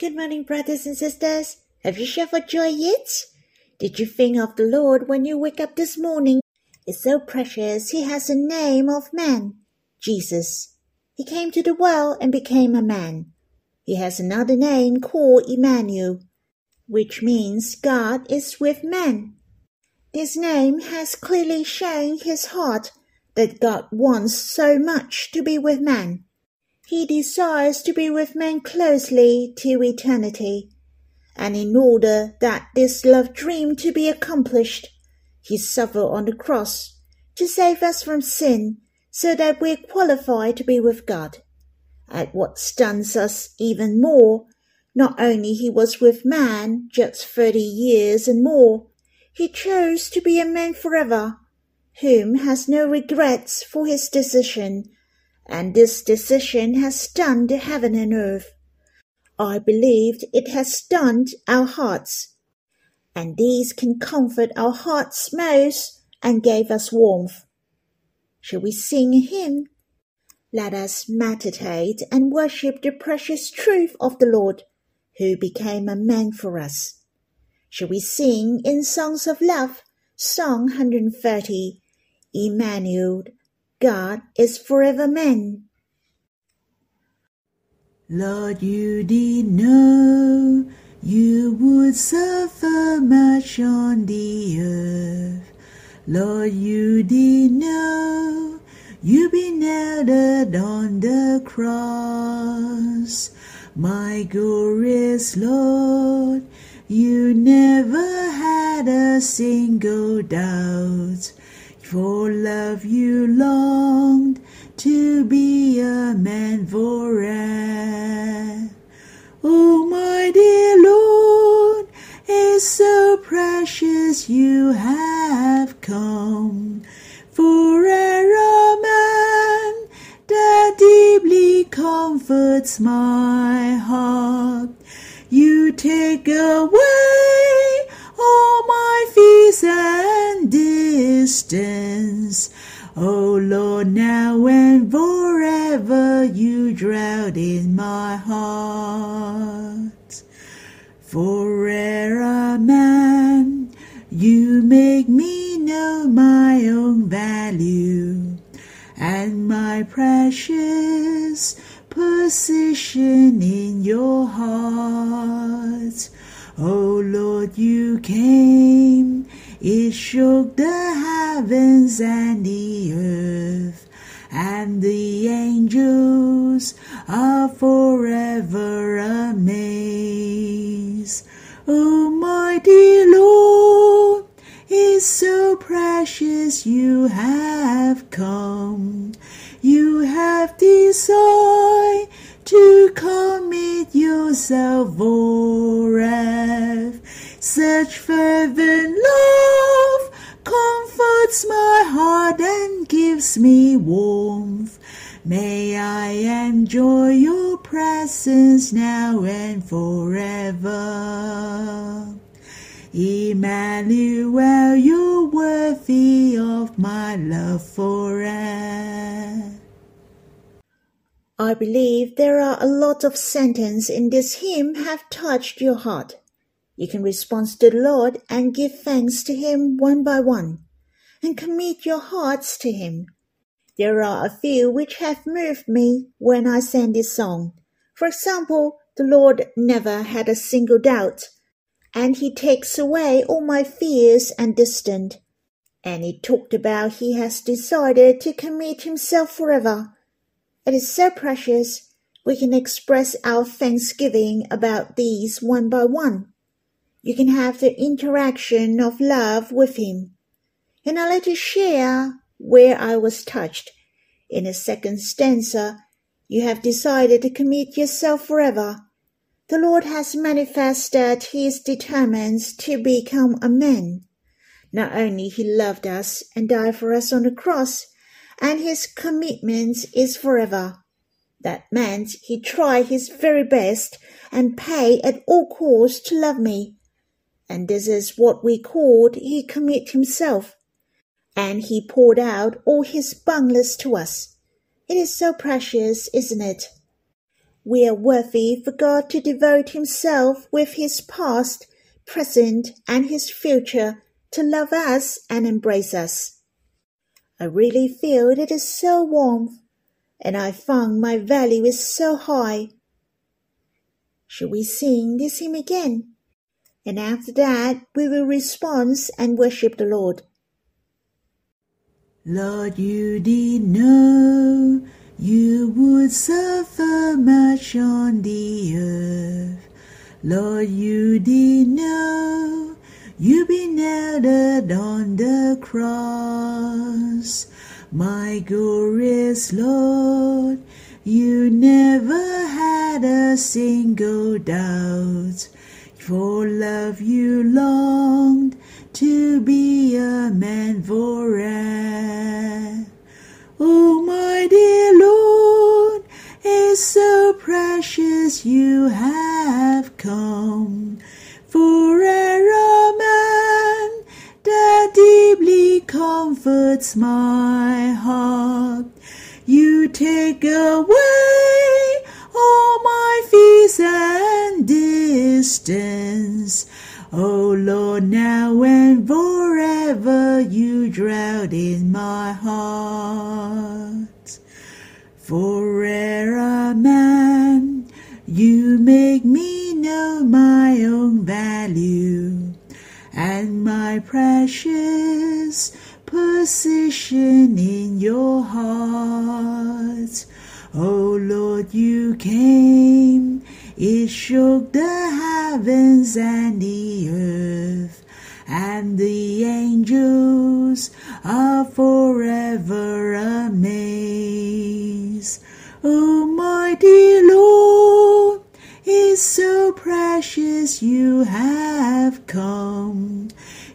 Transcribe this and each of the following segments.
Good morning, brothers and sisters. Have you for joy yet? Did you think of the Lord when you wake up this morning? It's so precious. He has a name of man, Jesus. He came to the world and became a man. He has another name called Emmanuel, which means God is with man. This name has clearly shown his heart that God wants so much to be with man. He desires to be with men closely to eternity. And in order that this love dream to be accomplished, he suffered on the cross to save us from sin so that we're qualified to be with God. At what stuns us even more, not only he was with man just thirty years and more, he chose to be a man forever, whom has no regrets for his decision and this decision has stunned heaven and earth. I believed it has stunned our hearts, and these can comfort our hearts most and gave us warmth. Shall we sing a hymn? Let us meditate and worship the precious truth of the Lord, who became a man for us. Shall we sing in songs of love, Song 130, Emmanuel, God is forever man. Lord, you did know you would suffer much on the earth. Lord, you did know you'd be nailed on the cross. My glorious Lord, you never had a single doubt for love you longed to be a man forever. Oh, my dear Lord, it's so precious you have come for a man that deeply comforts my heart. You take away all my fears distance. Oh Lord, now and forever you dwell in my heart. For man, you make me know my own value and my precious position in your heart. Oh Lord, you came, it shook the heavens and the earth, and the angels are forever amazed. Oh my dear Lord, it's so precious you have come. You have decided to commit yourself forever. Such fervent love comforts my heart and gives me warmth. May I enjoy your presence now and forever. Emmanuel, you're worthy of my love forever. I believe there are a lot of sentences in this hymn have touched your heart. You can respond to the Lord and give thanks to Him one by one, and commit your hearts to Him. There are a few which have moved me when I sang this song. For example, the Lord never had a single doubt, and He takes away all my fears and distant. And He talked about He has decided to commit Himself forever it is so precious we can express our thanksgiving about these one by one. You can have the interaction of love with him. And I let you share where I was touched. In the second stanza, you have decided to commit yourself forever. The Lord has manifested he is determined to become a man. Not only he loved us and died for us on the cross, and his commitment is forever. That meant he tried his very best and paid at all costs to love me. And this is what we called he commit himself. And he poured out all his boundless to us. It is so precious, isn't it? We are worthy for God to devote Himself with His past, present, and His future to love us and embrace us. I really feel it is so warm, and I find my value is so high. Should we sing this hymn again? And after that, we will respond and worship the Lord. Lord, you did know you would suffer much on the earth. Lord, you did know you'd be nailed on the cross. My glorious Lord, you never had a single doubt. For love you longed to be a man forever. Oh, my dear Lord, it's so precious you have come for a man that deeply comforts my heart. You take away all my fears and distance. Oh Lord, now and forever you dwell in my heart. For ere a man, you make me know my own value and my precious position in your heart. Oh Lord, you came, it shook the heavens and the earth, and the angels are forever amazed. Oh my dear Lord, it's so precious you have come.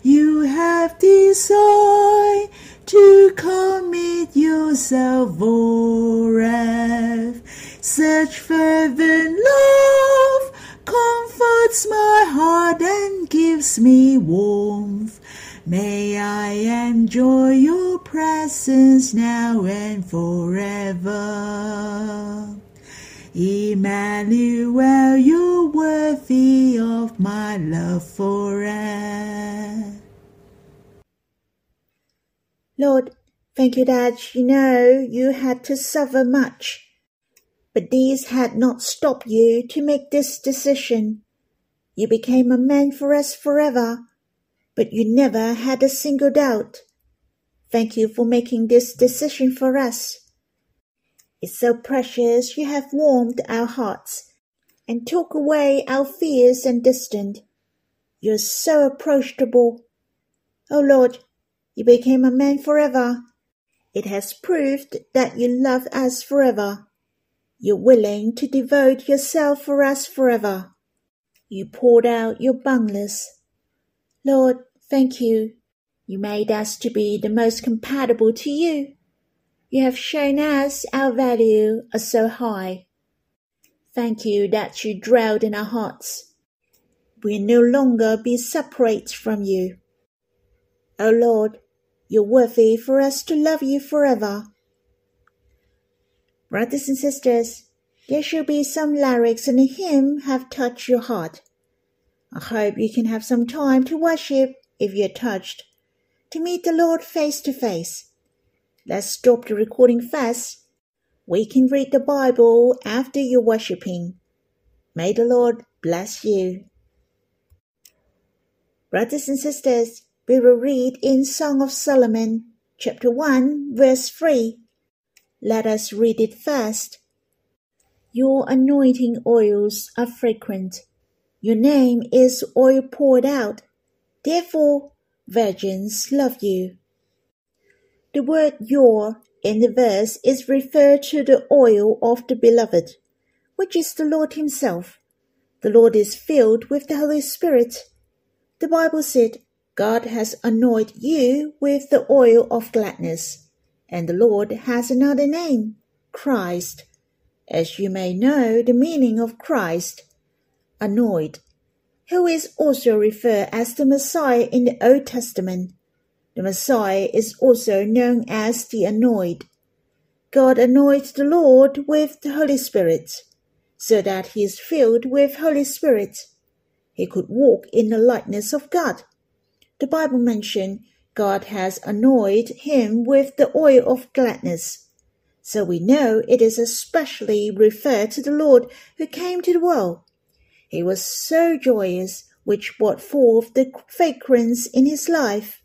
You have decided to commit yourself forever. Such fervent love comforts my heart and gives me warmth. May I enjoy your presence now and forever. Emmanuel, you're worthy of my love forever. Lord, thank you that you know you had to suffer much, but these had not stopped you to make this decision. You became a man for us forever, but you never had a single doubt. Thank you for making this decision for us. It's so precious you have warmed our hearts and took away our fears and distant. You're so approachable. Oh Lord, you became a man forever. It has proved that you love us forever. You're willing to devote yourself for us forever. You poured out your boundless. Lord, thank you. You made us to be the most compatible to you. You have shown us our value is so high. Thank you that you dwelled in our hearts. We no longer be separate from you. O Lord, you're worthy for us to love you forever. Brothers and sisters, there should be some lyrics in the hymn have touched your heart. I hope you can have some time to worship if you're touched, to meet the Lord face to face. Let's stop the recording fast. We can read the Bible after you're worshiping. May the Lord bless you. Brothers and sisters, we will read in Song of Solomon, chapter 1, verse 3. Let us read it first. Your anointing oils are frequent. Your name is oil poured out. Therefore, virgins love you. The word your in the verse is referred to the oil of the beloved, which is the Lord Himself. The Lord is filled with the Holy Spirit. The Bible said, God has anointed you with the oil of gladness, and the Lord has another name, Christ. As you may know the meaning of Christ, anointed, who is also referred as the Messiah in the Old Testament. The Messiah is also known as the anointed. God anoints the Lord with the Holy Spirit. so that he is filled with Holy Spirit. He could walk in the likeness of God. The Bible mentioned God has anointed him with the oil of gladness. So we know it is especially referred to the Lord who came to the world. He was so joyous, which brought forth the fragrance in his life.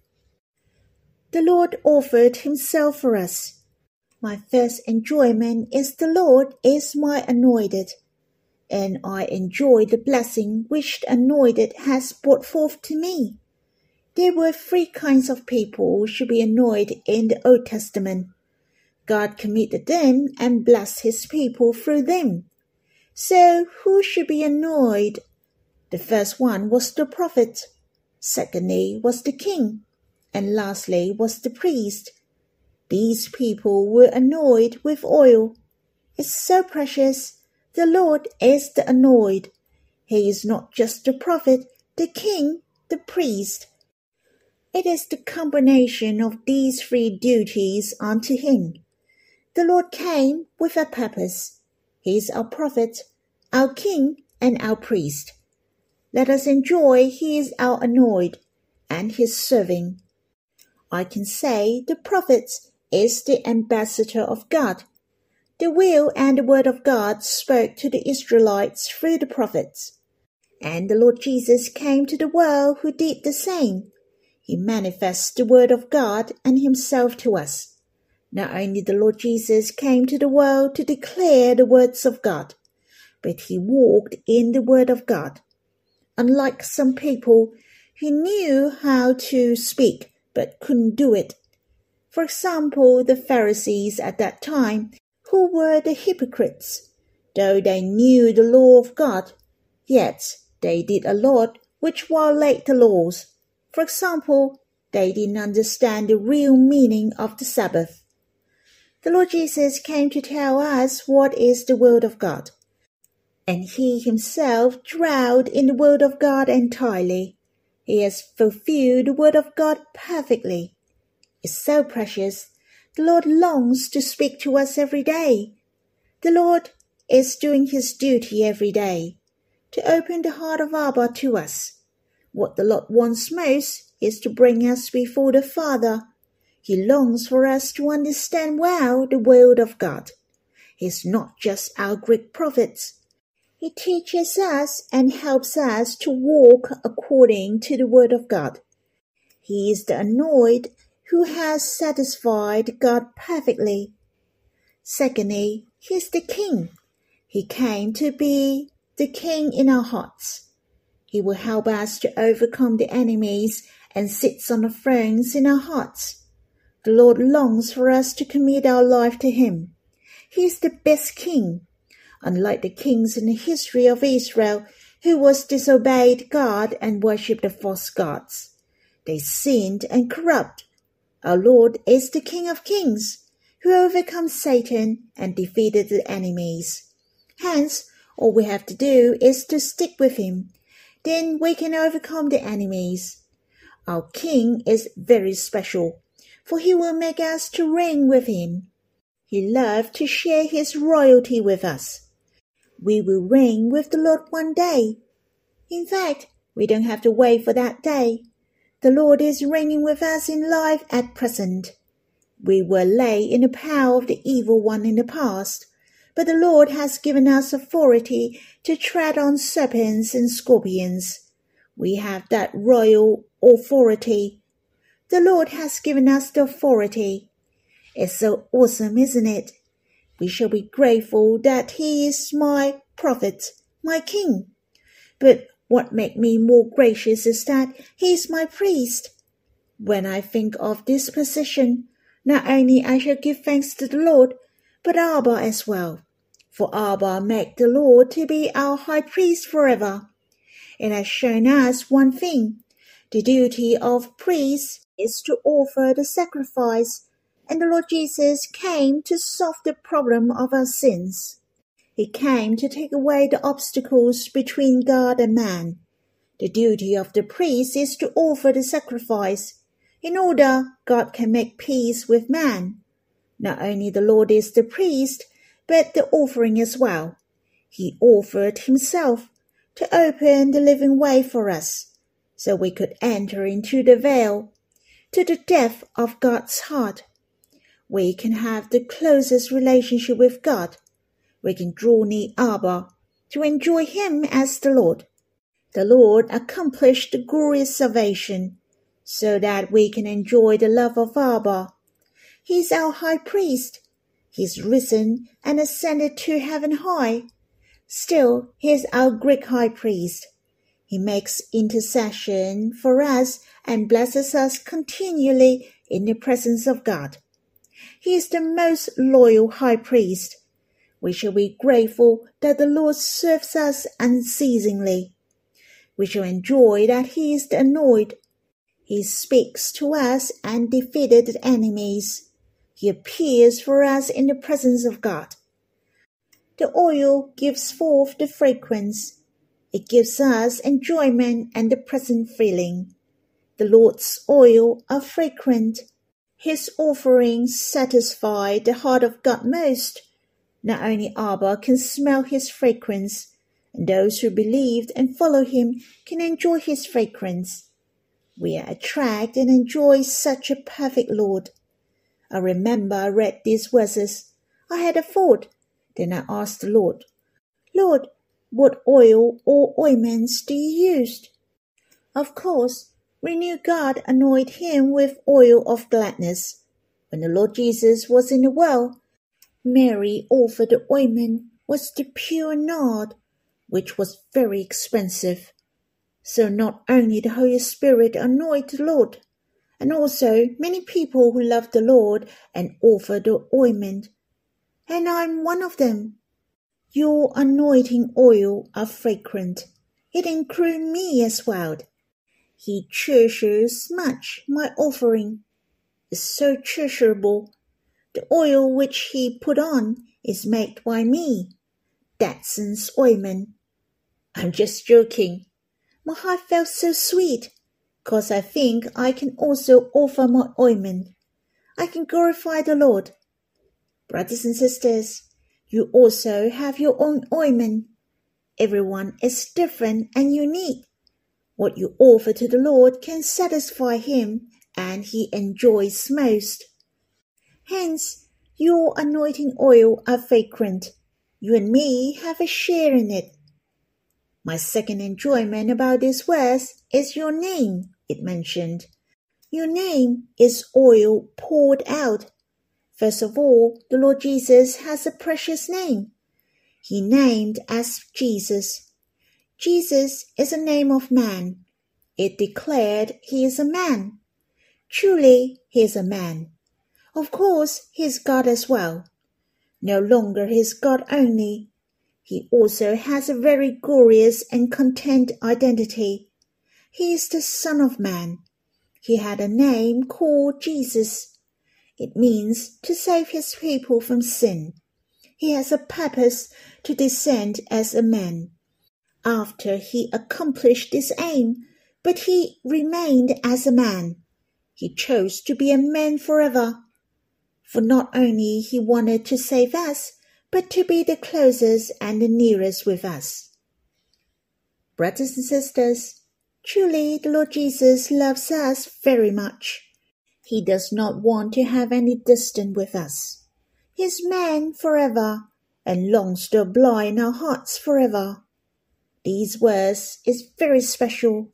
The Lord offered himself for us. My first enjoyment is the Lord is my anointed, and I enjoy the blessing which the anointed has brought forth to me. There were three kinds of people who should be annoyed in the Old Testament. God committed them and blessed his people through them. So who should be annoyed? The first one was the prophet. Secondly was the king. And lastly was the priest. These people were annoyed with oil. It's so precious. The Lord is the annoyed. He is not just the prophet, the king, the priest, it is the combination of these three duties unto him. The Lord came with a purpose. He is our prophet, our king, and our priest. Let us enjoy he is our annoyed and his serving. I can say the prophet is the ambassador of God. The will and the word of God spoke to the Israelites through the prophets. And the Lord Jesus came to the world who did the same. He manifests the Word of God and Himself to us. Not only the Lord Jesus came to the world to declare the words of God, but He walked in the Word of God. Unlike some people, He knew how to speak but couldn't do it. For example, the Pharisees at that time, who were the hypocrites. Though they knew the law of God, yet they did a lot which violate the laws for example, they didn't understand the real meaning of the Sabbath. The Lord Jesus came to tell us what is the Word of God. And he himself dwelled in the Word of God entirely. He has fulfilled the Word of God perfectly. It's so precious. The Lord longs to speak to us every day. The Lord is doing his duty every day to open the heart of Abba to us. What the Lord wants most is to bring us before the Father. He longs for us to understand well the word of God. He's not just our great prophet. He teaches us and helps us to walk according to the word of God. He is the anointed who has satisfied God perfectly. Secondly, he is the king. He came to be the king in our hearts. He will help us to overcome the enemies and sits on the thrones in our hearts. The Lord longs for us to commit our life to Him. He is the best king. Unlike the kings in the history of Israel who was disobeyed God and worshipped the false gods. They sinned and corrupt. Our Lord is the King of kings who overcomes Satan and defeated the enemies. Hence, all we have to do is to stick with him then we can overcome the enemies. Our King is very special, for he will make us to reign with him. He loves to share his royalty with us. We will reign with the Lord one day. In fact, we don't have to wait for that day. The Lord is reigning with us in life at present. We were lay in the power of the evil one in the past, but the Lord has given us authority to tread on serpents and scorpions. We have that royal authority. The Lord has given us the authority. It's so awesome, isn't it? We shall be grateful that He is my prophet, my king. But what makes me more gracious is that He is my priest. When I think of this position, not only I shall give thanks to the Lord, but Abba as well. For Abba made the Lord to be our high priest forever. It has shown us one thing. The duty of priests is to offer the sacrifice, and the Lord Jesus came to solve the problem of our sins. He came to take away the obstacles between God and man. The duty of the priest is to offer the sacrifice, in order God can make peace with man. Not only the Lord is the priest, but the offering as well. He offered himself to open the living way for us so we could enter into the veil to the depth of God's heart. We can have the closest relationship with God. We can draw near Abba to enjoy Him as the Lord. The Lord accomplished the glorious salvation so that we can enjoy the love of Abba. He is our high priest. He is risen and ascended to heaven high. Still, he is our great high priest. He makes intercession for us and blesses us continually in the presence of God. He is the most loyal high priest. We shall be grateful that the Lord serves us unceasingly. We shall enjoy that he is the anointed. He speaks to us and defeated enemies. He appears for us in the presence of God. The oil gives forth the fragrance. It gives us enjoyment and the present feeling. The Lord's oil are fragrant. His offerings satisfy the heart of God most. Not only Abba can smell his fragrance, and those who believed and follow him can enjoy his fragrance. We are attracted and enjoy such a perfect Lord. I remember I read these verses. I had a thought. Then I asked the Lord, Lord, what oil or ointments do you use? Of course, we knew God anointed him with oil of gladness. When the Lord Jesus was in the well, Mary offered the ointment was the pure nard which was very expensive. So not only the Holy Spirit anointed the Lord, and also many people who love the Lord and offer the ointment, and I'm one of them. Your anointing oil are fragrant. It includes me as well. He treasures much my offering. Is so treasurable. The oil which he put on is made by me. Dadson's ointment I'm just joking. My heart felt so sweet, cause I think I can also offer my ointment. I can glorify the Lord. Brothers and sisters, you also have your own ointment. Everyone is different and unique. What you offer to the Lord can satisfy Him and He enjoys most. Hence, your anointing oil are fragrant. You and me have a share in it. My second enjoyment about this verse is your name, it mentioned. Your name is oil poured out. First of all, the Lord Jesus has a precious name. He named as Jesus. Jesus is a name of man. It declared he is a man. Truly, he is a man. Of course, he is God as well. No longer he is God only, he also has a very glorious and content identity. He is the Son of Man. He had a name called Jesus. It means to save his people from sin. He has a purpose to descend as a man. After he accomplished this aim, but he remained as a man. He chose to be a man forever. For not only he wanted to save us, but to be the closest and the nearest with us. Brothers and sisters, truly the Lord Jesus loves us very much. He does not want to have any distance with us. He is man forever and longs to abide in our hearts forever. These words is very special.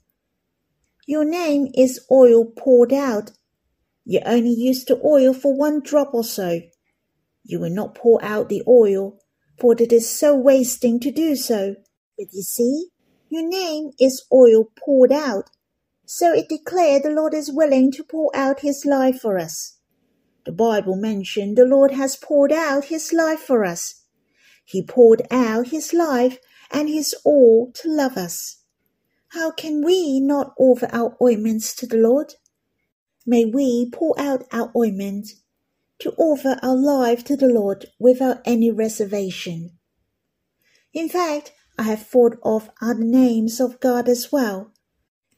Your name is oil poured out. You only use the oil for one drop or so. You will not pour out the oil, for it is so wasting to do so. But you see, your name is oil poured out. So it declared the Lord is willing to pour out his life for us. The Bible mentioned the Lord has poured out his life for us. He poured out his life and his all to love us. How can we not offer our ointments to the Lord? May we pour out our ointment to offer our life to the Lord without any reservation. In fact, I have thought of other names of God as well,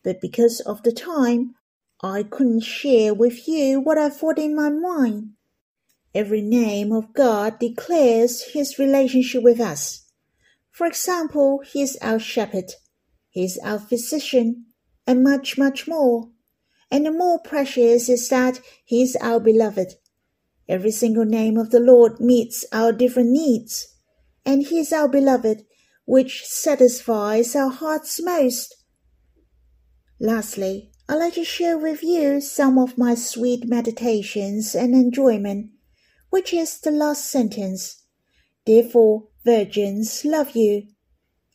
but because of the time, I couldn't share with you what I thought in my mind. Every name of God declares his relationship with us. For example, He is our shepherd, He is our physician, and much, much more. And the more precious is that He is our beloved. Every single name of the Lord meets our different needs, and He is our beloved, which satisfies our hearts most. Lastly, I'd like to share with you some of my sweet meditations and enjoyment, which is the last sentence. Therefore, virgins love you.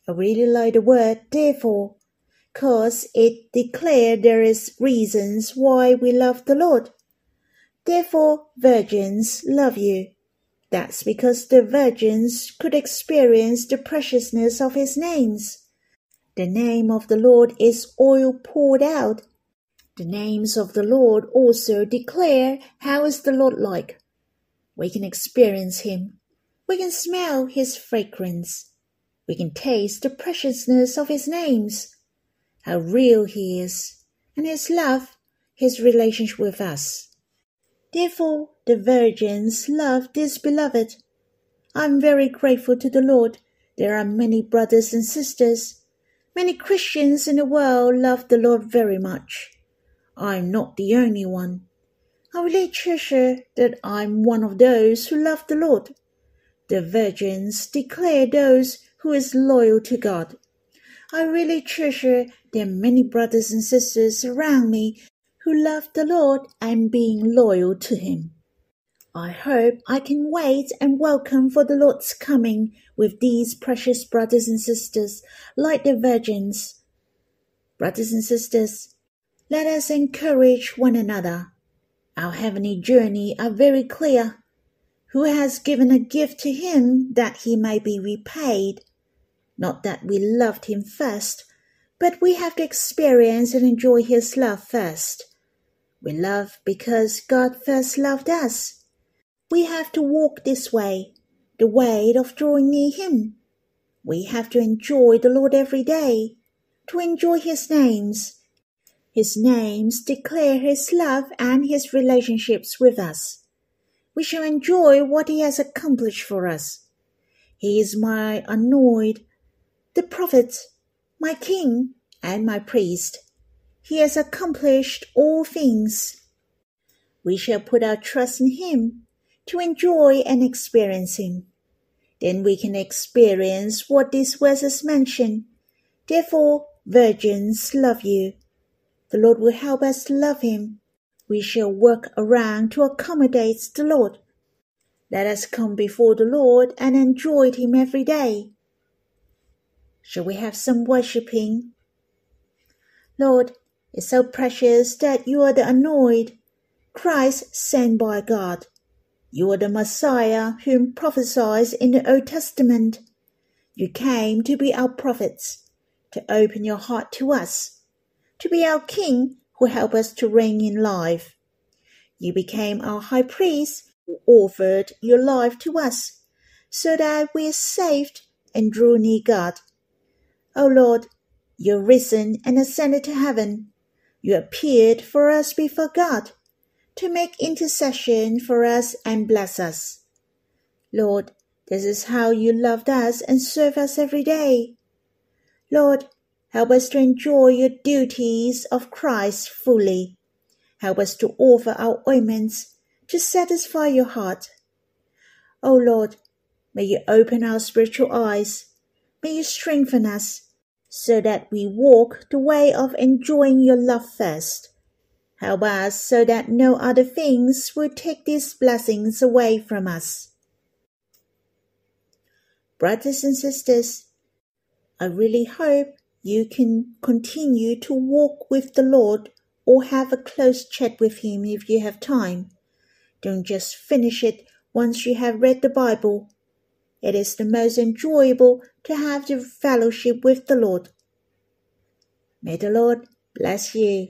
I really like the word therefore, cause it declare there is reasons why we love the Lord. Therefore, virgins love you. That's because the virgins could experience the preciousness of his names. The name of the Lord is oil poured out. The names of the Lord also declare how is the Lord like. We can experience him we can smell his fragrance. We can taste the preciousness of his names, how real he is, and his love, his relationship with us. Therefore, the virgins love this beloved. I am very grateful to the Lord. There are many brothers and sisters. Many Christians in the world love the Lord very much. I am not the only one. I really treasure that I'm one of those who love the Lord. The virgins declare those who is loyal to God. I really treasure there are many brothers and sisters around me who love the Lord and being loyal to Him. I hope I can wait and welcome for the Lord's coming with these precious brothers and sisters like the virgins. Brothers and sisters, let us encourage one another. Our heavenly journey are very clear who has given a gift to him that he may be repaid. Not that we loved him first, but we have to experience and enjoy his love first. We love because God first loved us. We have to walk this way, the way of drawing near him. We have to enjoy the Lord every day, to enjoy his names. His names declare his love and his relationships with us we shall enjoy what he has accomplished for us. He is my anointed, the prophet, my king, and my priest. He has accomplished all things. We shall put our trust in him to enjoy and experience him. Then we can experience what these verses mention. Therefore, virgins love you. The Lord will help us love him we shall work around to accommodate the Lord. Let us come before the Lord and enjoy Him every day. Shall we have some worshipping? Lord, it's so precious that you are the anointed, Christ sent by God. You are the Messiah whom prophesied in the Old Testament. You came to be our prophets, to open your heart to us, to be our King who help us to reign in life. You became our high priest who offered your life to us, so that we are saved and drew near God. O Lord, you are risen and ascended to heaven. You appeared for us before God to make intercession for us and bless us. Lord, this is how you loved us and serve us every day. Lord, Help us to enjoy your duties of Christ fully. Help us to offer our ointments to satisfy your heart. O Lord, may you open our spiritual eyes. May you strengthen us so that we walk the way of enjoying your love first. Help us so that no other things will take these blessings away from us. Brothers and sisters, I really hope you can continue to walk with the Lord or have a close chat with Him if you have time. Don't just finish it once you have read the Bible. It is the most enjoyable to have the fellowship with the Lord. May the Lord bless you.